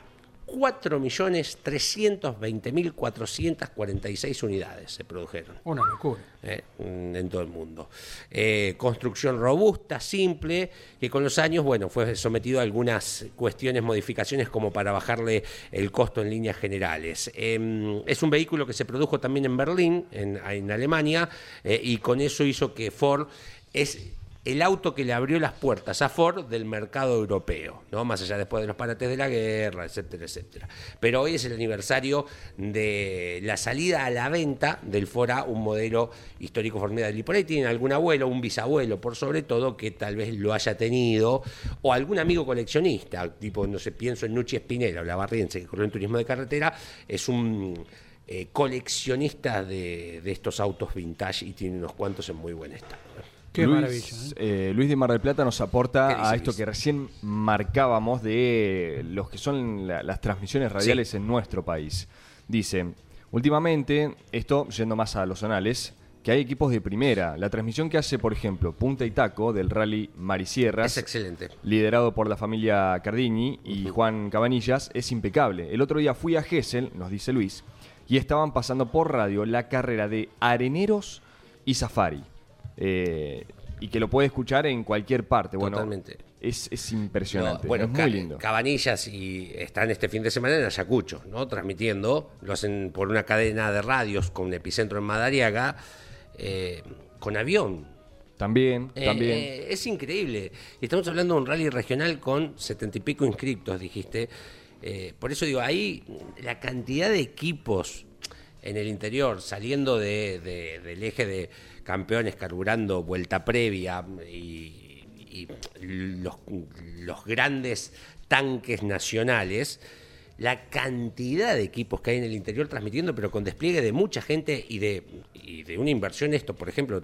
4.320.446 unidades se produjeron. Una locura. eh, en todo el mundo. Eh, construcción robusta, simple, que con los años, bueno, fue sometido a algunas cuestiones, modificaciones como para bajarle el costo en líneas generales. Eh, es un vehículo que se produjo también en Berlín, en, en Alemania, eh, y con eso hizo que Ford es el auto que le abrió las puertas a Ford del mercado europeo, ¿no? Más allá después de los parates de la guerra, etcétera, etcétera. Pero hoy es el aniversario de la salida a la venta del Fora, un modelo histórico formidable. Y por ahí tienen algún abuelo, un bisabuelo, por sobre todo, que tal vez lo haya tenido, o algún amigo coleccionista, tipo, no sé, pienso en Nucci Espinela, la barriense que corrió en turismo de carretera, es un eh, coleccionista de, de estos autos vintage y tiene unos cuantos en muy buen estado. Qué Luis, maravilla. ¿eh? eh, Luis de Mar del Plata nos ¿Qué aporta a esto Luis? que recién marcábamos de los que son la- las transmisiones radiales en nuestro país. Dice, últimamente, esto yendo más a los anales, que hay equipos de primera. La transmisión que hace, por ejemplo, Punta y Taco del rally Marisierras, Es excelente. liderado por la familia Cardini y Juan Cabanillas, es impecable. El otro día fui a Gessel, nos dice Luis, y estaban pasando por radio la carrera de Areneros y Safari. Eh, y que lo puede escuchar en cualquier parte. Bueno, Totalmente. Es, es impresionante. No, bueno, es muy lindo. Cabanillas y están este fin de semana en Ayacucho, ¿no? Transmitiendo, lo hacen por una cadena de radios con un epicentro en Madariaga, eh, con avión. También, Eh, también. eh, es increíble. Estamos hablando de un rally regional con setenta y pico inscriptos, dijiste. Por eso digo, ahí la cantidad de equipos en el interior, saliendo de- de- del eje de campeones, carburando vuelta previa y, los grandes tanques nacionales, la cantidad de equipos que hay en el interior transmitiendo, pero con despliegue de mucha gente y de, y de una inversión esto, por ejemplo,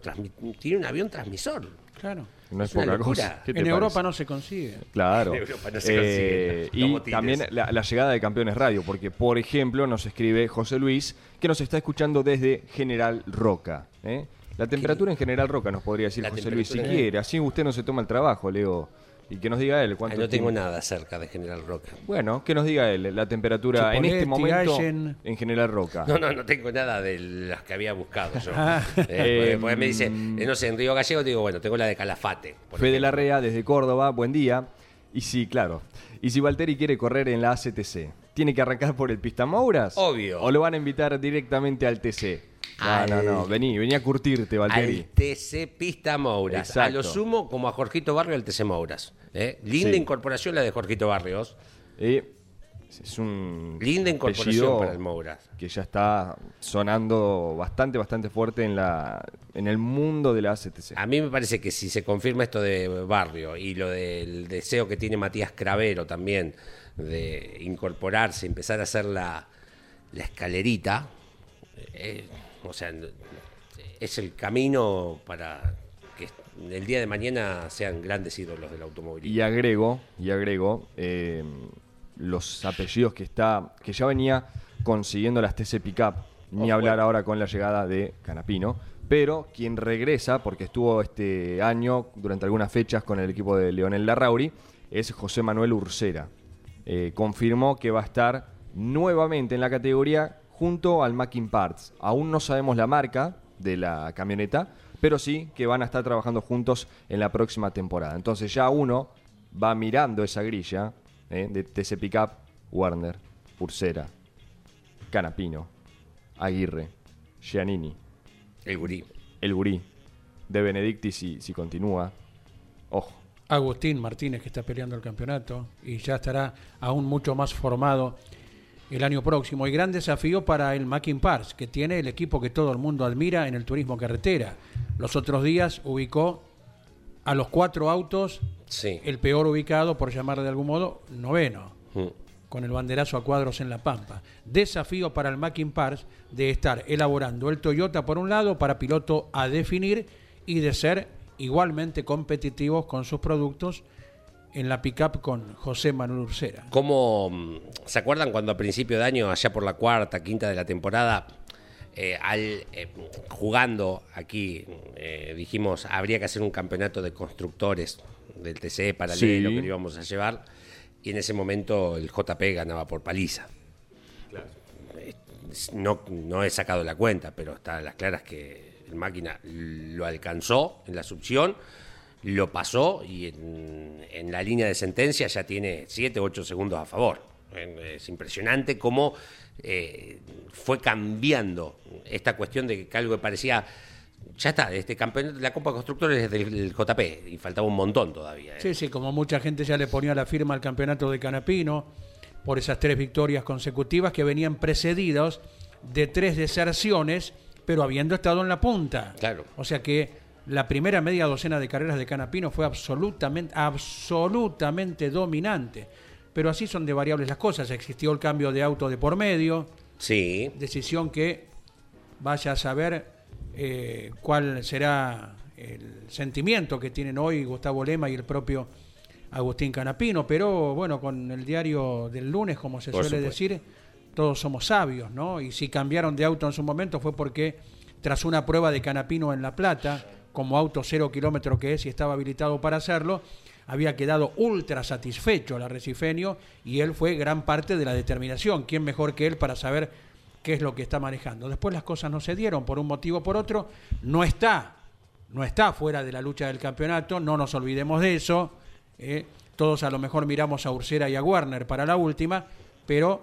tiene un avión transmisor. Claro. no es poca cosa. ¿Qué te En parece? Europa no se consigue. Claro. En Europa no se Eh, consiguen los y también la, la llegada de Campeones Radio, porque por ejemplo nos escribe José Luis, que nos está escuchando desde General Roca. ¿eh? La temperatura en General Roca nos podría decir La José Luis, si quiere. Así usted no se toma el trabajo, Leo. Y que nos diga él Ay, cuánto no tengo tiene. nada cerca de General Roca. Bueno, que nos diga él la temperatura en este momento en General Roca. No, no, no tengo nada de las que había buscado yo. Eh, porque- porque me dice, eh, no sé, en Río Gallego, digo, bueno, tengo la de Calafate. Fede. Larrea desde Córdoba, buen día. Y sí, claro. Y si Valtteri quiere correr en la ACTC, ¿tiene que arrancar por el Pistamouras? Obvio. ¿O lo van a invitar directamente al TC? No, Al- no, no. Vení, vení a curtirte, Valtteri. Al TC Pista Mouras. A lo sumo, como a Jorgito Barrio, al TC Mouras. ¿Eh? Linda Sí. incorporación la de Jorgito Barrios. Eh, es un Linda incorporación para el Mouras. que ya está sonando bastante, bastante fuerte en la en el mundo de la ACTC. A mí me parece que si se confirma esto de Barrio y lo del deseo que tiene Matías Cravero también de incorporarse, empezar a hacer la, la escalerita, eh, o sea, es el camino para el día de mañana sean grandes ídolos del automovilismo. Y agrego, y agrego eh, los apellidos que está, que ya venía consiguiendo las TC Pickup, ni hablar bueno. ahora con la llegada de Canapino, pero quien regresa, porque estuvo este año durante algunas fechas con el equipo de Leonel Larrauri, es José Manuel Ursera. Eh, confirmó que va a estar nuevamente en la categoría junto al Mackin Parts. Aún no sabemos la marca de la camioneta, pero sí que van a estar trabajando juntos en la próxima temporada. Entonces ya uno va mirando esa grilla eh, de TC Pickup Werner, Ursera, Canapino, Aguirre, Giannini, El gurí. El Gurí, De Benedicti si, si continúa. Ojo. Agustín Martínez que está peleando el campeonato y ya estará aún mucho más formado el año próximo. Y gran desafío para el Mackin Pars, que tiene el equipo que todo el mundo admira en el turismo carretera. Los otros días ubicó a los cuatro autos, Sí. el peor ubicado, por llamarle de algún modo, noveno, Mm. con el banderazo a cuadros en La Pampa. Desafío para el Mackin Pars de estar elaborando el Toyota por un lado para piloto a definir y de ser igualmente competitivos con sus productos en la pickup con José Manuel Ursera. ¿Cómo mm, se acuerdan cuando a principio de año, allá por la cuarta, quinta de la temporada, eh, al eh, jugando aquí eh, dijimos habría que hacer un campeonato de constructores del TCE paralelo Sí. que lo íbamos a llevar y en ese momento el JP ganaba por paliza. Eh, No, no he sacado la cuenta, pero está a las claras que el máquina lo alcanzó en la succión, lo pasó y en, en la línea de sentencia ya tiene 7 o 8 segundos a favor. Es impresionante cómo eh, fue cambiando esta cuestión de que algo que parecía. Ya está, este campeonato, la Copa Constructores es del, JP y faltaba un montón todavía. ¿eh? Sí, sí, como mucha gente ya le ponía la firma al campeonato de Canapino por esas tres victorias consecutivas que venían precedidos de tres deserciones, pero habiendo estado en la punta. Claro. O sea que la primera media docena de carreras de Canapino fue absolutamente, absolutamente dominante. Pero así son de variables las cosas. Existió el cambio de auto de por medio, Sí, decisión que vaya a saber eh, cuál será el sentimiento que tienen hoy Gustavo Lema y el propio Agustín Canapino, pero bueno, con el diario del lunes, como se Por suele supuesto. decir, todos somos sabios, ¿no? Y si cambiaron de auto en su momento fue porque tras una prueba de Canapino en La Plata, como auto cero kilómetro que es y estaba habilitado para hacerlo, había quedado ultra satisfecho el arrecifeño y él fue gran parte de la determinación. ¿Quién mejor que él para saber qué es lo que está manejando? Después las cosas no se dieron por un motivo o por otro. No está, no está fuera de la lucha del campeonato, no nos olvidemos de eso. ¿eh? Todos a lo mejor miramos a Ursera y a Warner para la última, pero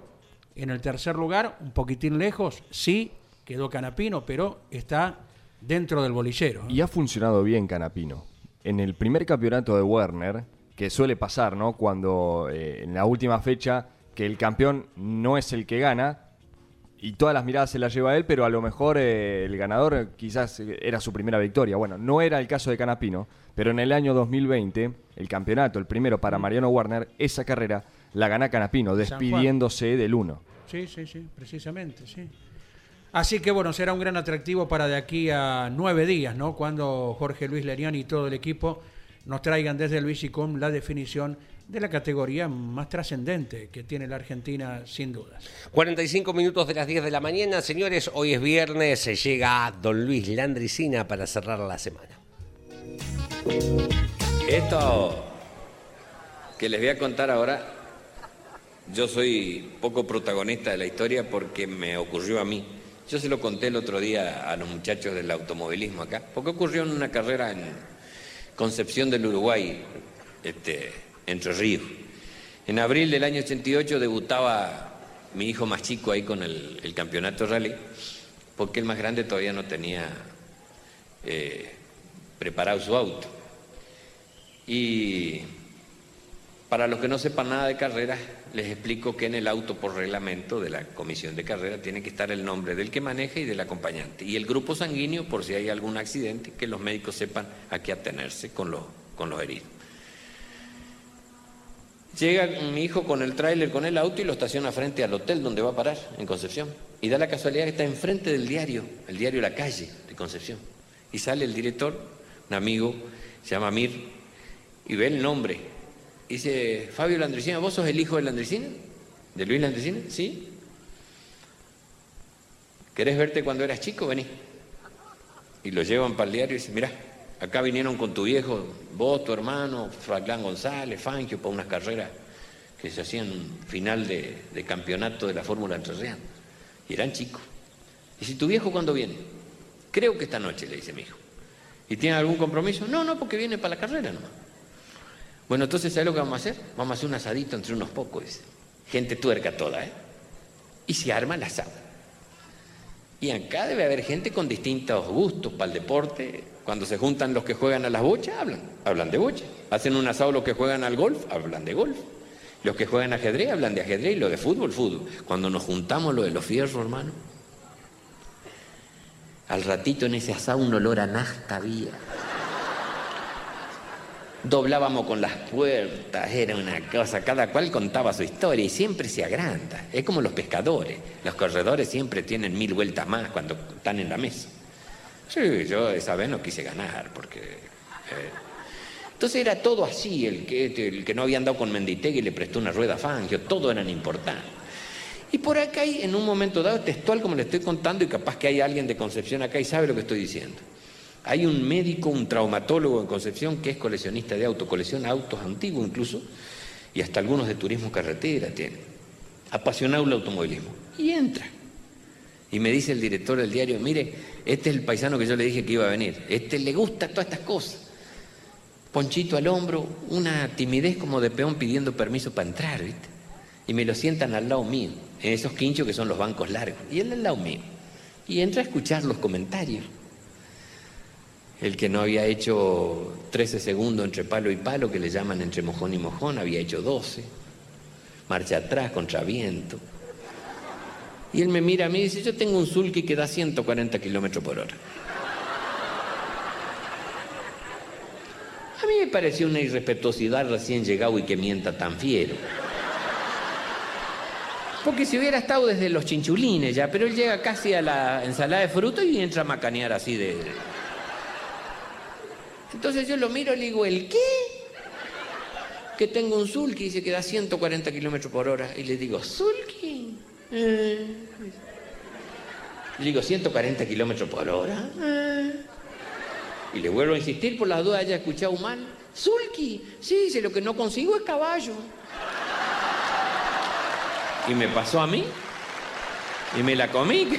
en el tercer lugar, un poquitín lejos, sí, quedó Canapino, pero está dentro del bolillero. ¿eh? Y ha funcionado bien Canapino. En el primer campeonato de Werner, que suele pasar, ¿no? Cuando eh, en la última fecha que el campeón no es el que gana y todas las miradas se las lleva él, pero a lo mejor eh, el ganador quizás era su primera victoria. Bueno, no era el caso de Canapino, pero en el año 2020, el campeonato, el primero para Mariano Werner, esa carrera la gana Canapino, despidiéndose del uno. Sí, sí, sí, precisamente, sí. Así que bueno, será un gran atractivo para de aquí a nueve días, ¿no? Cuando Jorge Luis Leriani y todo el equipo nos traigan desde el Visicom la definición de la categoría más trascendente que tiene la Argentina, sin dudas. 45 minutos de las 10 de la mañana, señores. Hoy es viernes, se llega Don Luis Landricina para cerrar la semana. Esto que les voy a contar ahora, yo soy poco protagonista de la historia porque me ocurrió a mí. Yo se lo conté el otro día a los muchachos del automovilismo acá, porque ocurrió en una carrera en Concepción del Uruguay, este, Entre Ríos. En abril del año 88 debutaba mi hijo más chico ahí con el, campeonato rally, porque el más grande todavía no tenía eh, preparado su auto. Y para los que no sepan nada de carreras, les explico que en el auto por reglamento de la comisión de carrera tiene que estar el nombre del que maneja y del acompañante. Y el grupo sanguíneo por si hay algún accidente, que los médicos sepan a qué atenerse con los, con los heridos. Llega mi hijo con el tráiler, con el auto y lo estaciona frente al hotel donde va a parar, en Concepción. Y da la casualidad que está enfrente del diario, el diario La Calle de Concepción. Y sale el director, un amigo, se llama Mir, y ve el nombre. Dice, Fabio Landricina, ¿vos sos el hijo de Landricina? ¿De Luis Landricina? Sí. ¿Querés verte cuando eras chico? Vení. Y lo llevan para el diario y dice, mirá, acá vinieron con tu viejo, vos, tu hermano, Fraclán González, Fangio, para unas carreras que se hacían final de, de campeonato de la Fórmula Entrerriana. Y eran chicos. ¿Y si tu viejo cuándo viene? Creo que esta noche, le dice mi hijo. ¿Y tiene algún compromiso? No, no, porque viene para la carrera nomás. Bueno, entonces, ¿sabes lo que vamos a hacer? Vamos a hacer un asadito entre unos pocos, gente tuerca toda, ¿eh? Y se arma el asado. Y acá debe haber gente con distintos gustos para el deporte. Cuando se juntan los que juegan a las bochas, hablan, hablan de bocha. Hacen un asado los que juegan al golf, hablan de golf. Los que juegan ajedrez, hablan de ajedrez. Y lo de fútbol, fútbol. Cuando nos juntamos lo de los fierros, hermano, al ratito en ese asado un olor a nafta. Doblábamos con las puertas, era una cosa, cada cual contaba su historia y siempre se agranda. Es como los pescadores, los corredores siempre tienen mil vueltas más cuando están en la mesa. Sí, yo esa vez no quise ganar porque... eh, Entonces era todo así, el que, el que no había andado con Menditegui le prestó una rueda a Fangio, todo eran importantes. Y por acá hay, en un momento dado, textual como le estoy contando, y capaz que hay alguien de Concepción acá y sabe lo que estoy diciendo. Hay un médico, un traumatólogo en Concepción que es coleccionista de autos, colecciona autos antiguos incluso, y hasta algunos de turismo carretera tiene. Apasionado el automovilismo. Y entra. Y me dice el director del diario, mire, este es el paisano que yo le dije que iba a venir. Este le gusta todas estas cosas. Ponchito al hombro, una timidez como de peón pidiendo permiso para entrar. Y me lo sientan al lado mío, en esos quinchos que son los bancos largos. Y él al lado mío. Y entra a escuchar los comentarios. El que no había hecho 13 segundos entre palo y palo, que le llaman entre mojón y mojón, había hecho 12. Marcha atrás, contra viento. Y él me mira a mí y dice, yo tengo un sulky que da 140 kilómetros por hora. A mí me pareció una irrespetuosidad recién llegado y que mienta tan fiero. Porque si hubiera estado desde los chinchulines ya, pero él llega casi a la ensalada de fruta y entra a macanear así de... Entonces yo lo miro y le digo, ¿el qué? Que tengo un sulky, dice que da 140 kilómetros por hora. Y le digo, ¿sulky? Eh. Le digo, 140 kilómetros por hora. Eh. Y le vuelvo a insistir por las dudas, haya escuchado mal. Sulky, sí, dice, lo que no consigo es caballo. Y me pasó a mí. Y me la comí. ¿qué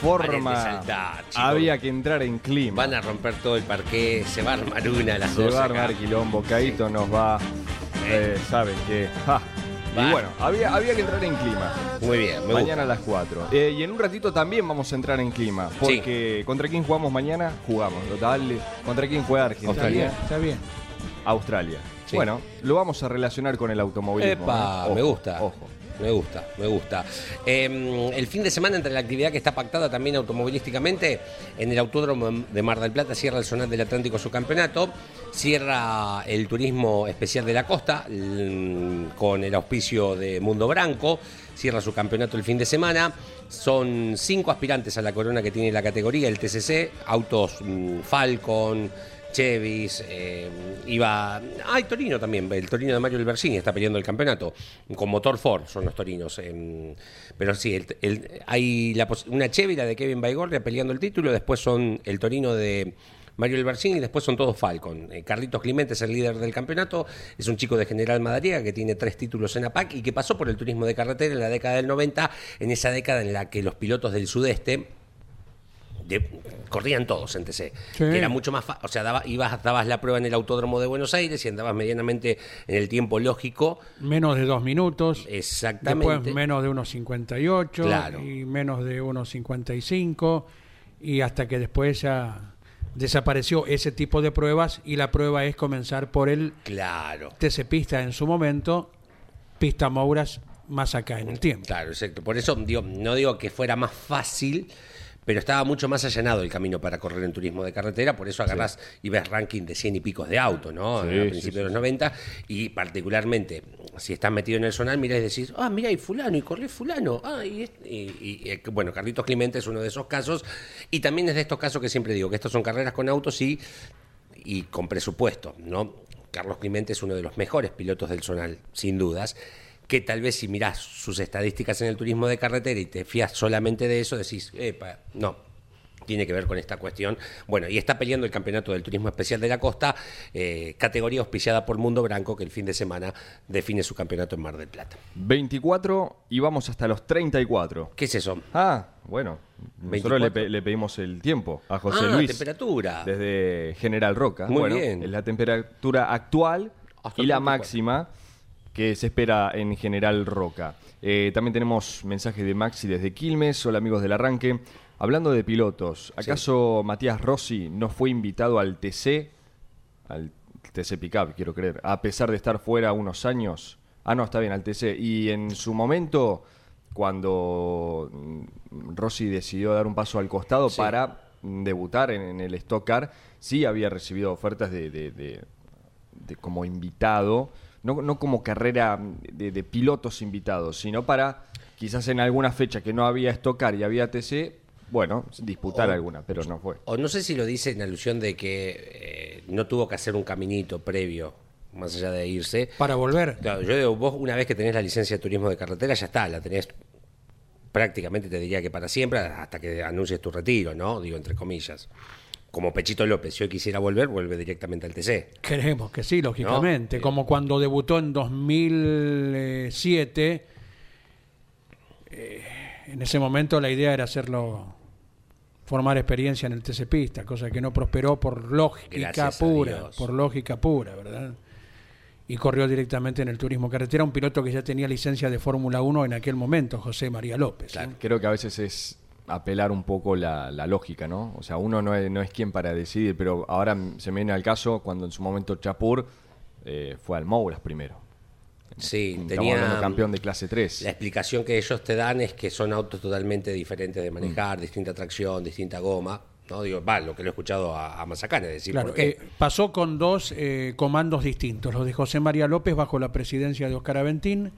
forma saltar, había que entrar en clima. Van a romper todo el parqué, se va a armar una a las Se 12 va a acá. armar quilombo, Caito nos va. eh, ¿Saben qué? Ja. Y bueno, había, había que entrar en clima. Muy bien, me mañana gusta. a las 4. Eh, y en un ratito también vamos a entrar en clima. Porque ¿contra quién jugamos mañana? Jugamos. Dale. ¿Contra quién juega Argentina? Está bien, está bien. Australia. Sí. Bueno, lo vamos a relacionar con el automovilismo. Epa, ¿eh? me gusta. Ojo. Me gusta, me gusta. Eh, el fin de semana, entre la actividad que está pactada también automovilísticamente, en el Autódromo de Mar del Plata cierra el Zonal del Atlántico su campeonato, cierra el turismo especial de la costa l- con el auspicio de Mundo Branco, cierra su campeonato el fin de semana. Son cinco aspirantes a la corona que tiene la categoría, el TCC, autos mm, Falcon, Chevis, eh, iba. Hay Torino también, el Torino de Mario Albersini está peleando el campeonato, con motor Ford son los Torinos. eh, pero sí, hay una Chevy, la de Kevin Baigorria peleando el título, después son el Torino de Mario Albersini y después son todos Falcon. Eh, Carlitos Clemente es el líder del campeonato, es un chico de General Madariaga que tiene tres títulos en APAC y que pasó por el turismo de carretera en la década del 90, en esa década en la que los pilotos del sudeste de- corrían todos en TC. Sí. Que era mucho más fácil. O sea, daba- ibas, dabas la prueba en el Autódromo de Buenos Aires y andabas medianamente en el tiempo lógico. Menos de dos minutos. Exactamente. Después menos de unos 58 Claro. y menos de unos 55 y hasta que después ya desapareció ese tipo de pruebas y la prueba es comenzar por el Claro. TC Pista en su momento, Pista Mouras más acá en el tiempo. Claro, exacto. Por eso digo, no digo que fuera más fácil, pero estaba mucho más allanado el camino para correr en turismo de carretera, por eso agarrás y ves ranking de 100 y picos de auto, ¿no? Sí, a sí, principios sí. de los 90, y particularmente, si estás metido en el zonal, mirás y decís, ah, mira, y fulano, y corre fulano, ah, y, este", y- y, eh, bueno, Carlitos Clemente es uno de esos casos, y también es de estos casos que siempre digo, que estos son carreras con autos y, y con presupuesto, ¿no? Carlos Clemente es uno de los mejores pilotos del zonal, sin dudas, que tal vez si mirás sus estadísticas en el turismo de carretera y te fías solamente de eso, decís, epa, no, tiene que ver con esta cuestión. Bueno, y está peleando el campeonato del turismo especial de la costa, eh, categoría auspiciada por Mundo Branco, que el fin de semana define su campeonato en Mar del Plata. 24 y vamos hasta los 34. ¿Qué es eso? Ah, bueno. Nosotros 24. le, pe- le pedimos el tiempo a José Ah, Luis. temperatura. Desde General Roca. Muy bueno, bien. Es la temperatura actual Hasta y la 34. máxima que se espera en General Roca. Eh, también tenemos mensaje de Maxi desde Quilmes. Hola amigos del arranque. Hablando de pilotos, ¿acaso Matías Rossi no fue invitado al TC? Al TC Pickup, quiero creer. A pesar de estar fuera unos años. Ah, no, está bien, al TC. Y en su momento, cuando Rossi decidió dar un paso al costado Sí. para debutar en, en el Stock Car, sí había recibido ofertas de, de- de- de como invitado, no, no como carrera de, de pilotos invitados, sino para quizás en alguna fecha que no había Stock Car y había TC, bueno, disputar O- alguna, pero no fue. O no sé si lo dice en alusión de que eh, no tuvo que hacer un caminito previo, más allá de irse. Para volver. Claro, yo digo, vos una vez que tenés la licencia de turismo de carretera, ya está, la tenés prácticamente, te diría que para siempre, hasta que anuncies tu retiro, ¿no? Digo, entre comillas. Como Pechito López, si hoy quisiera volver, vuelve directamente al TC. Queremos que sí, lógicamente. No, Como cuando debutó en 2007. eh, en ese momento la idea era hacerlo formar experiencia en el TC Pista, cosa que no prosperó por lógica Gracias pura, por lógica pura, ¿verdad? Y corrió directamente en el turismo carretera, un piloto que ya tenía licencia de Fórmula 1 en aquel momento, José María López. ¿eh? Creo que a veces es apelar un poco la, la lógica, ¿no? O sea, uno no es, no es quien para decidir, pero ahora se me viene al caso cuando en su momento Chapur eh, fue al Mouras primero. Sí, Estamos tenía. hablando campeón de clase 3. La explicación que ellos te dan es que son autos totalmente diferentes de manejar, distinta tracción, distinta goma. No digo, va, lo que lo he escuchado a, a Mazacane decir Claro, por qué. eh, pasó con dos eh, comandos distintos, los de José María López bajo la presidencia de Oscar Aventín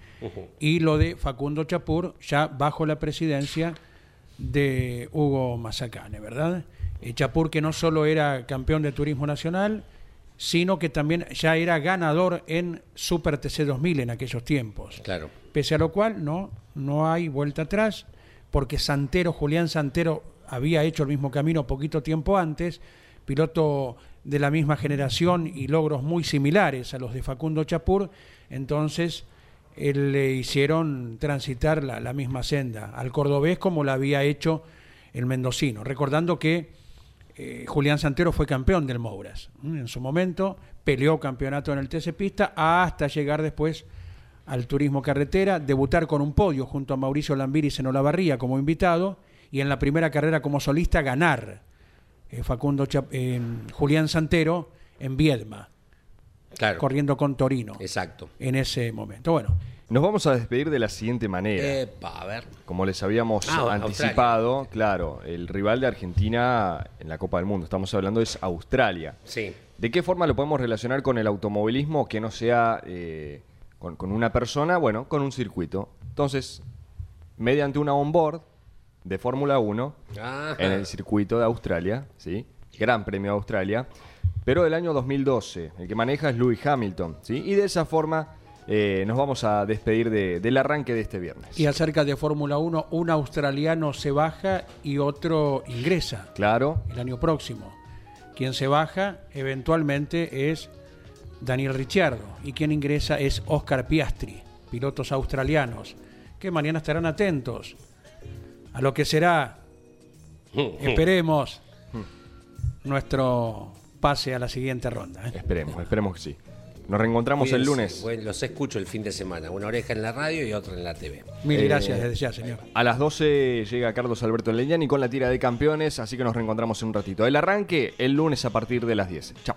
y lo de Facundo Chapur ya bajo la presidencia de Hugo Mazacane, ¿verdad? Eh, Chapur que no solo era campeón de turismo nacional, sino que también ya era ganador en Super TC 2000 en aquellos tiempos. Claro. Pese a lo cual, no, no hay vuelta atrás, porque Santero, Julián Santero, había hecho el mismo camino poquito tiempo antes, piloto de la misma generación y logros muy similares a los de Facundo Chapur, entonces él le hicieron transitar la, misma senda. Al cordobés como la había hecho el mendocino, recordando que eh, Julián Santero fue campeón del Mouras en su momento, peleó campeonato en el TC Pista hasta llegar después al turismo carretera, debutar con un podio junto a Mauricio Lambiris en Olavarría como invitado y en la primera carrera como solista ganar eh, Facundo eh, Julián Santero en Viedma, Claro. corriendo con Torino Exacto. en ese momento. Bueno, Nos vamos a despedir de la siguiente manera. Epa, a ver. Como les habíamos Ah, anticipado, claro, el rival de Argentina en la Copa del Mundo, estamos hablando es Australia. Sí. ¿De qué forma lo podemos relacionar con el automovilismo que no sea eh, con, con una persona? Bueno, con un circuito. Entonces, mediante una onboard de Fórmula 1 Ajá. en el circuito de Australia, ¿sí? Gran Premio de Australia, pero del año 2012. El que maneja es Lewis Hamilton, ¿sí? Y de esa forma eh, nos vamos a despedir de- del arranque de este viernes. y acerca de Fórmula 1, un australiano se baja y otro ingresa. Claro, el año próximo. Quien se baja eventualmente es Daniel Ricciardo y quien ingresa es Oscar Piastri, pilotos australianos, que mañana estarán atentos a lo que será Esperemos nuestro pase a la siguiente ronda. ¿eh? Esperemos, esperemos que sí. Nos reencontramos el lunes. Bueno, los escucho el fin de semana. Una oreja en la radio y otra en la TV. Mil Eh, gracias desde ya, señor. A las 12 llega Carlos Alberto Leñani con la tira de campeones, así que nos reencontramos en un ratito. El arranque el lunes a partir de las 10. Chao.